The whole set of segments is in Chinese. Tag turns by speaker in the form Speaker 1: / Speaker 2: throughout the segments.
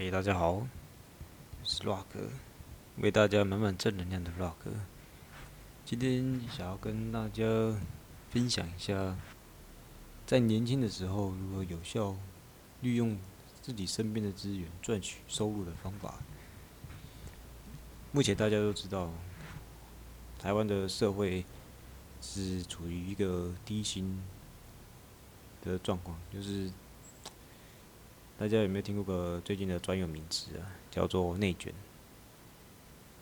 Speaker 1: 嘿，大家好，我是 Rock，为大家满满正能量的 Rock。今天想要跟大家分享一下，在年轻的时候如何有效利用自己身边的资源赚取收入的方法。目前大家都知道，台湾的社会是处于一个低薪的状况，就是大家有没有听过个最近的专有名词啊？叫做内卷。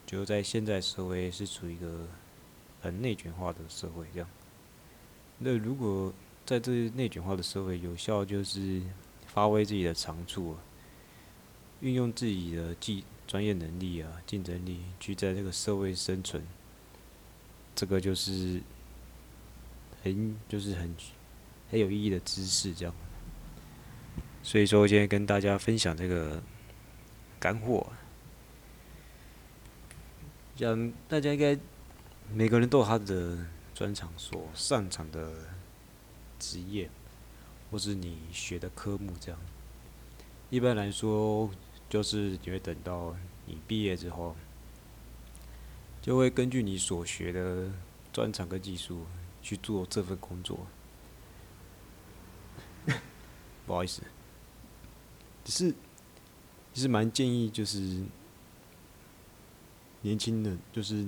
Speaker 1: 就在现在社会是处于一个很内卷化的社会，这样。那如果在这内卷化的社会，有效就是发挥自己的长处啊，运用自己的技专业能力啊、竞争力，去在这个社会生存，这个就是很就是很很有意义的知识，这样。所以说，今天跟大家分享这个干货。讲大家应该每个人都有他的专长，所擅长的职业，或是你学的科目这样。一般来说，就是你会等到你毕业之后，就会根据你所学的专长跟技术去做这份工作。不好意思。只是，其实蛮建议就是年轻人，就是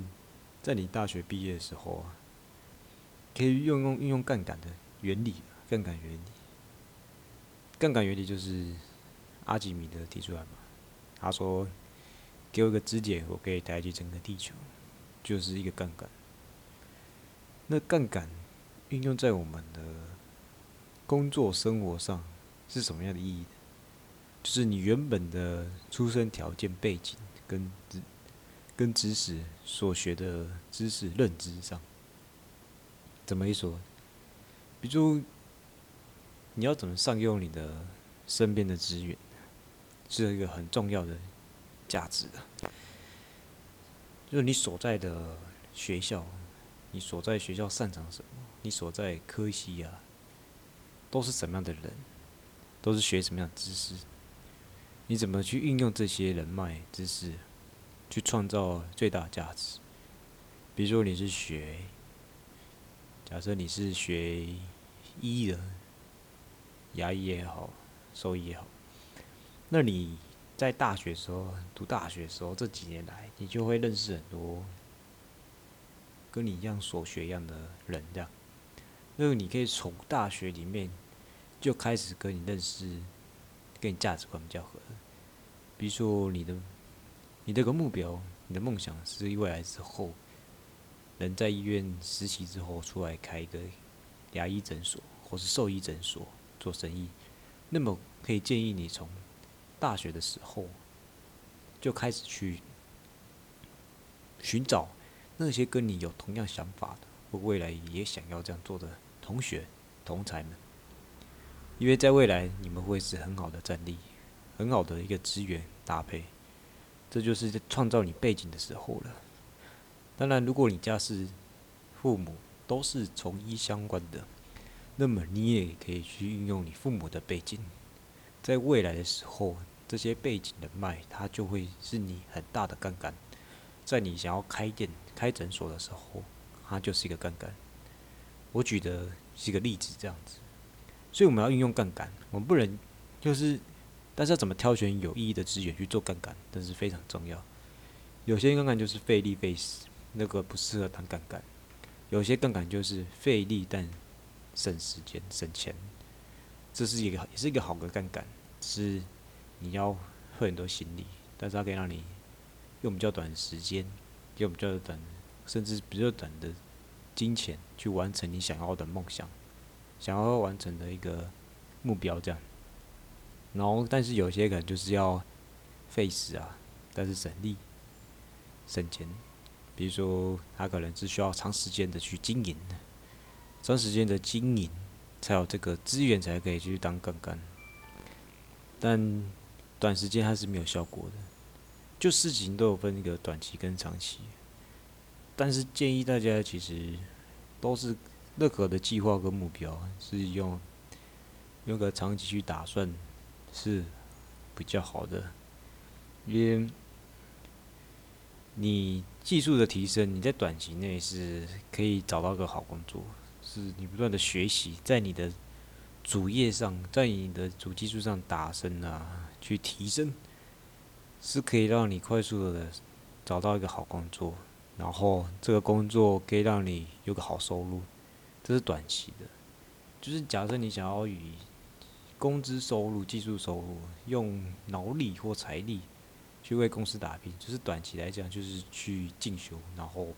Speaker 1: 在你大学毕业的时候啊，可以用用运用杠杆的原理，杠杆原理。杠杆原理就是阿基米德提出来嘛，他说：“给我一个支点，我可以抬起整个地球。”就是一个杠杆。那杠杆运用在我们的工作生活上是什么样的意义呢？就是你原本的出生条件背景跟知跟知识所学的知识认知上，怎么一说？比如你要怎么善用你的身边的资源，是一个很重要的价值的。就是你所在的学校，你所在学校擅长什么？你所在科系啊，都是什么样的人？都是学什么样的知识？你怎么去运用这些人脉知识，去创造最大价值？比如说你是学，假设你是学医的，牙医也好，兽医也好，那你在大学时候读大学时候这几年来，你就会认识很多跟你一样所学一样的人，这样，那你可以从大学里面就开始跟你认识。跟你价值观比较合，比如说你的，你这个目标，你的梦想是未来之后，能在医院实习之后出来开一个牙医诊所或是兽医诊所做生意，那么可以建议你从大学的时候就开始去寻找那些跟你有同样想法的或未来也想要这样做的同学同才们。因为在未来，你们会是很好的战力，很好的一个资源搭配，这就是在创造你背景的时候了。当然，如果你家是父母都是从医相关的，那么你也可以去运用你父母的背景，在未来的时候，这些背景的脉，它就会是你很大的杠杆。在你想要开店、开诊所的时候，它就是一个杠杆。我举的是一个例子，这样子。所以我们要运用杠杆，我们不能就是，但是要怎么挑选有意义的资源去做杠杆，这是非常重要。有些杠杆就是费力费时，那个不适合当杠杆；有些杠杆就是费力但省时间省钱，这是一个也是一个好的杠杆，是你要费很多心力，但是它可以让你用比较短的时间，用比较短甚至比较短的金钱去完成你想要的梦想。想要完成的一个目标，这样。然后，但是有些可能就是要费时啊，但是省力、省钱。比如说，他可能是需要长时间的去经营，长时间的经营才有这个资源，才可以去当杠杆。但短时间它是没有效果的。就事情都有分一个短期跟长期，但是建议大家其实都是。任何的计划跟目标是用用个长期去打算是比较好的，因为你技术的提升，你在短期内是可以找到个好工作，是你不断的学习，在你的主业上，在你的主技术上打深啊，去提升，是可以让你快速的找到一个好工作，然后这个工作可以让你有个好收入，这是短期的。就是假设你想要以工资收入、技术收入，用脑力或财力。去为公司打拼，就是短期来讲，就是去进修，然后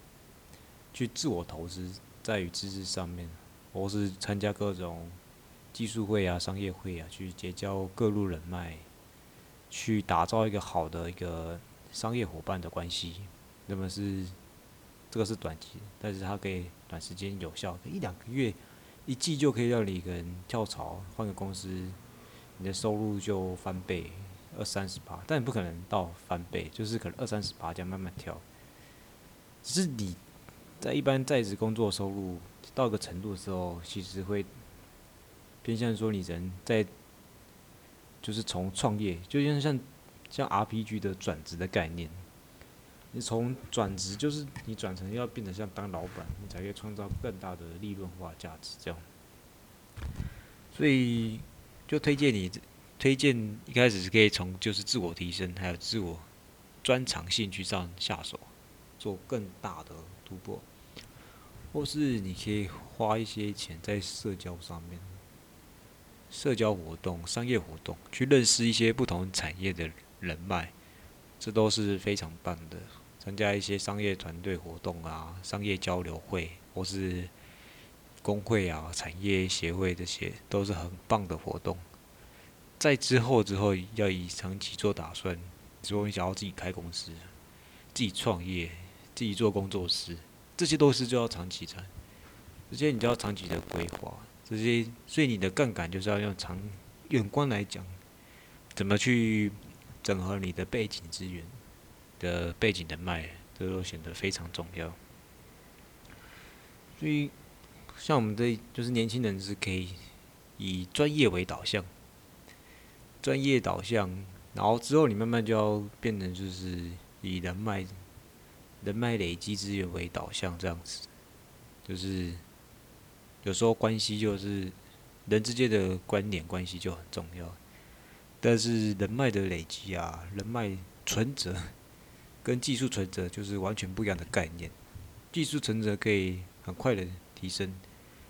Speaker 1: 去自我投资，在于知识上面，或是参加各种技术会啊、商业会啊，去结交各路人脉，去打造一个好的一个商业伙伴的关系。那么是这个是短期，但是它可以短时间有效，一两个月、一季就可以让你一个人跳槽换个公司，你的收入就翻倍。二三十八，但你不可能到翻倍，就是可能二三十八这样慢慢跳。只是你在一般在职工作收入到一个程度的时候，其实会偏向说你人在就是从创业，就像像像 RPG 的转职的概念，你从转职就是你转成要变得像当老板，你才可以创造更大的利润化价值这样。所以就推荐你。推荐一开始是可以从就是自我提升，还有自我专长兴趣上下手，做更大的突破，或是你可以花一些钱在社交上面，社交活动、商业活动，去认识一些不同产业的人脉，这都是非常棒的。参加一些商业团队活动啊，商业交流会，或是工会啊、产业协会这些，都是很棒的活动。在之后之后，要以长期做打算。如果你想要自己开公司、自己创业、自己做工作室，这些都是就要长期的，这些你就要长期的规划。这些，所以你的杠杆就是要用长远观来讲，怎么去整合你的背景资源的背景的脉，这都显得非常重要。所以，像我们这就是年轻人是可以以专业为导向。专业导向，然后之后你慢慢就要变成就是以人脉、人脉累积资源为导向这样子，就是有时候关系就是人之间的关联关系就很重要，但是人脉的累积啊，人脉存折跟技术存折就是完全不一样的概念，技术存折可以很快的提升，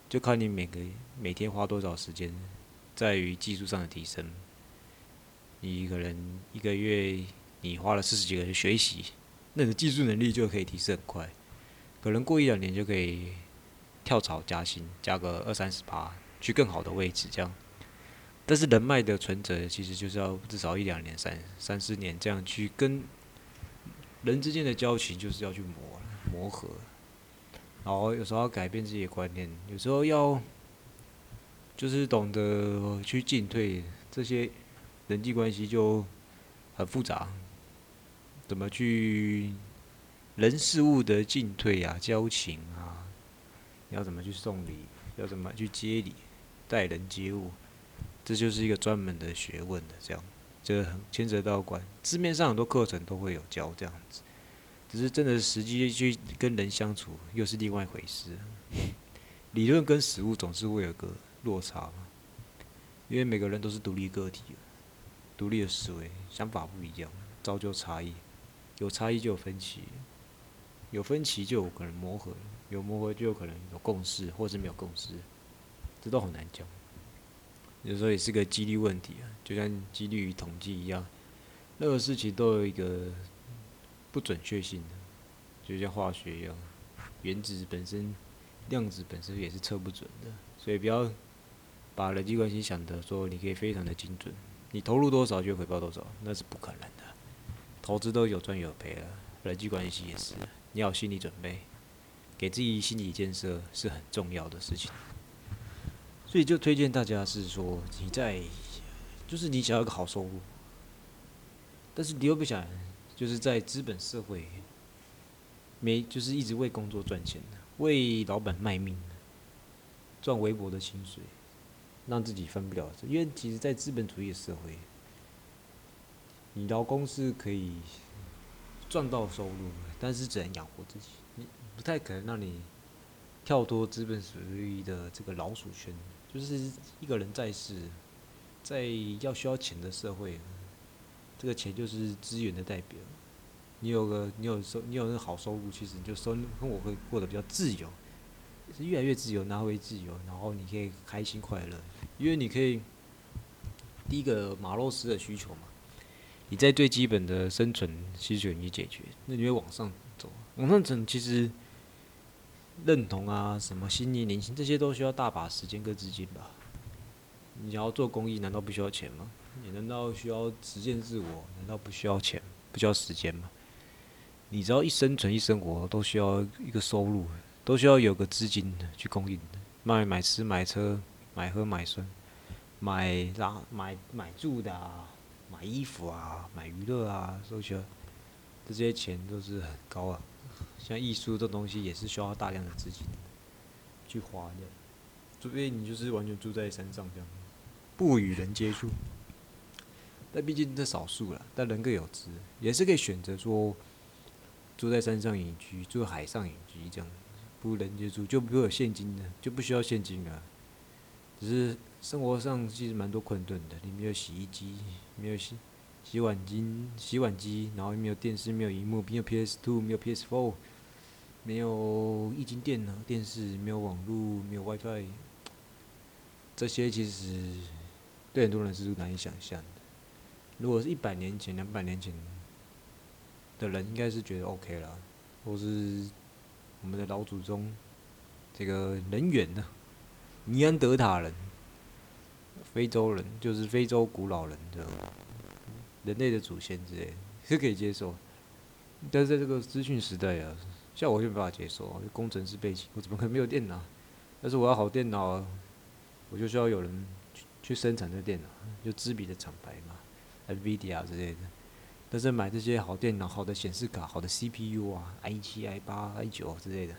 Speaker 1: 就看你每个每天花多少时间在于技术上的提升。你可能一个月你花了四十几个人学习，那你的技术能力就可以提升很快，可能过一两年就可以跳槽加薪，加个二三十八，去更好的位置这样。但是人脉的存折其实就是要至少一两年、三三四年这样去跟人之间的交情，就是要去磨磨合，然后有时候要改变自己的观念，有时候要就是懂得去进退这些。人际关系就很复杂，怎么去人事物的进退啊、交情啊，要怎么去送礼，要怎么去接礼、待人接物，这就是一个专门的学问的。这样，这很牵扯到关，字面上很多课程都会有教这样子，只是真的实际去跟人相处又是另外一回事。理论跟实物总是会有个落差嘛，因为每个人都是独立个体。独立的思维想法不一样，造就差异。有差异就有分歧，有分歧就有可能磨合，有磨合就有可能有共识，或者没有共识，这都很难讲。有时候也是个几率问题啊，就像几率与统计一样，任何事情都有一个不准确性的，就像化学一样，原子本身、量子本身也是测不准的，所以不要把人际关系想的说你可以非常的精准。你投入多少就回报多少，那是不可能的。投资都有赚有赔了，人际关系也是，你要有心理准备，给自己心理建设是很重要的事情。所以就推荐大家是说，你在就是你想要一个好收入，但是你又不想就是在资本社会没就是一直为工作赚钱的，为老板卖命，赚微薄的薪水。让自己分不了，因为其实，在资本主义的社会，你劳工是可以赚到收入，但是只能养活自己，你不太可能让你跳脱资本主义的这个老鼠圈。就是一个人在世，在要需要钱的社会，这个钱就是资源的代表。你有个你有收你有那个好收入，其实你就生活会过得比较自由，是越来越自由，拿回自由，然后你可以开心快乐，因为你可以第一个马洛斯的需求嘛，你在最基本的生存需求你解决，那你会往上走，往上走其实认同啊，什么心灵灵性这些都需要大把时间跟资金吧。你要做公益，难道不需要钱吗？你难道需要实践自我？难道不需要钱？不需要时间吗？你只要一生存、一生活，都需要一个收入，都需要有个资金去供应的。买买吃、买车、买喝、买穿、买拉、买买住的啊，买衣服啊，买娱乐啊，都需要。这些钱都是很高啊。像艺术这东西，也是需要大量的资金去花的。除非你就是完全住在山上这样，不与人接触。但毕竟这少数了，但人各有志，也是可以选择说。住在山上隐居，住海上隐居，这样不人接触就不会有现金的，就不需要现金了。只是生活上其实蛮多困顿的，你没有洗衣机，没有洗洗碗机，洗碗机，然后没有电视，没有荧幕，没有 PS Two，没有 PS Four，没有液晶电脑、电视，没有网络，没有 WiFi，这些其实对很多人是难以想象的。如果是一百年前、两百年前。的人应该是觉得 OK 了，或是我们的老祖宗，这个人猿呢，尼安德塔人，非洲人就是非洲古老人的人类的祖先之类，是可以接受。但是在这个资讯时代啊，像我就没办法接受，工程师背景，我怎么可能没有电脑？但是我要好电脑，我就需要有人去去生产这电脑，就知名的厂牌嘛，NVIDIA 之类的。但是买这些好电脑、好的显示卡、好的 CPU 啊，i 七、i 八、i 九之类的，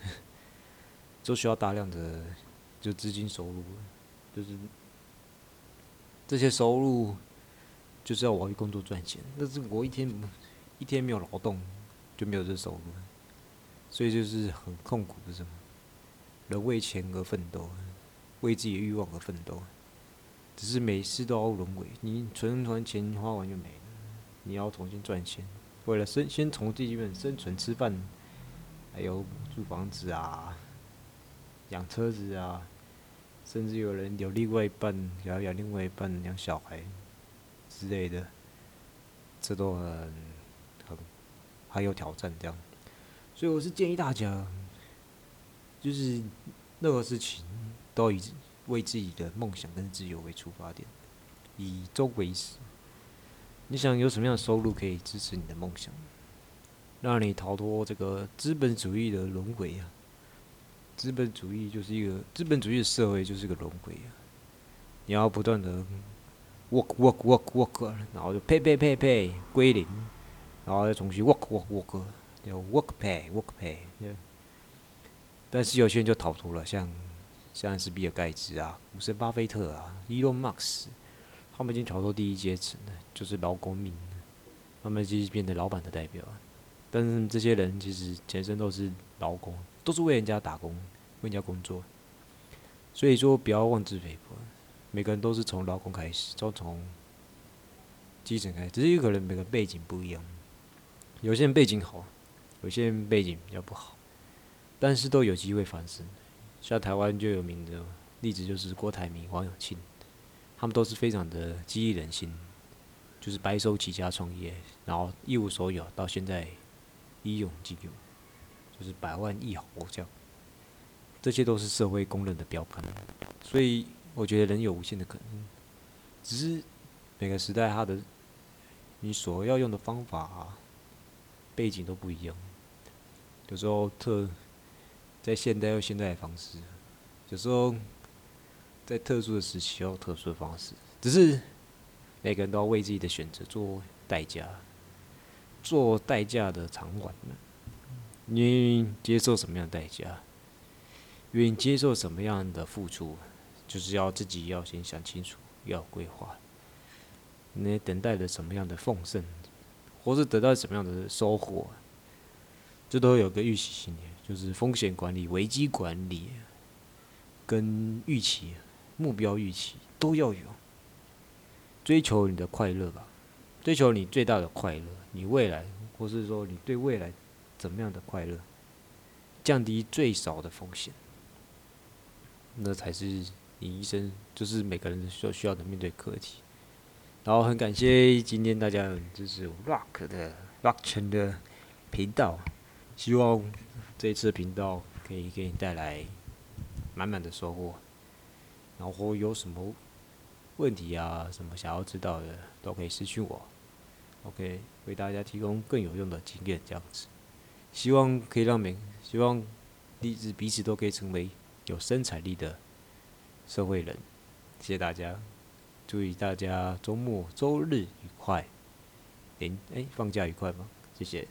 Speaker 1: 都需要大量的就资金收入，就是这些收入就是要我去工作赚钱。但是我一天一天没有劳动，就没有这收入，所以就是很痛苦不，是吗？人为钱而奋斗，为自己的欲望而奋斗，只是每次都要轮回，你存存钱花完就没了。你要重新赚钱，为了生先从基本生存吃饭，还有租房子啊，养车子啊，甚至有人有另外一半，要养另外一半养小孩之类的，这都很很很有挑战这样。所以我是建议大家，就是任何事情都以为自己的梦想跟自由为出发点，以终为始。你想有什么样的收入可以支持你的梦想，让你逃脱这个资本主义的轮回啊？资本主义就是一个资本主义的社会，就是一个轮回啊！你要不断的 work work work work，然后就呸呸呸呸归零，然后再重新 work work work，叫 work pay work pay。但是有些人就逃脱了，像像是比尔盖茨啊、股神巴菲特啊、Elon Musk。他们已经逃脱第一阶层了，就是劳工命，他们就是变成老板的代表。但是这些人其实前身都是劳工，都是为人家打工，为人家工作。所以说，不要妄自菲薄。每个人都是从劳工开始，都从基层开始，只是有可能每个背景不一样。有些人背景好，有些人背景比较不好，但是都有机会翻身。像台湾就有名的例子，就是郭台铭、王永庆。他们都是非常的激励人心，就是白手起家创业，然后一无所有，到现在一有即有，就是百万亿豪这样，这些都是社会公认的标杆。所以我觉得人有无限的可能，只是每个时代它的你所要用的方法、背景都不一样。有时候特在现代用现代的方式，有时候。在特殊的时期，用特殊的方式，只是每个人都要为自己的选择做代价，做代价的偿还。你接受什么样的代价？愿意接受什么样的付出？就是要自己要先想清楚，要规划。你等待着什么样的奉献？或是得到什么样的收获，这都有个预期心理，就是风险管理、危机管理跟预期、目标预期都要有，追求你的快乐吧，追求你最大的快乐，你未来或是说你对未来怎么样的快乐，降低最少的风险，那才是你一生就是每个人所需要的面对课题。然后很感谢今天大家支持 Rock 的 Rock 圈的频道，希望这一次频道可以给你带来满满的收获。然后有什么问题啊，什么想要知道的，都可以私信我。OK，为大家提供更有用的经验，这样子，希望可以让每希望彼此彼此都可以成为有生产力的社会人。谢谢大家。祝大家周末周日愉快，连哎放假愉快吗？谢谢。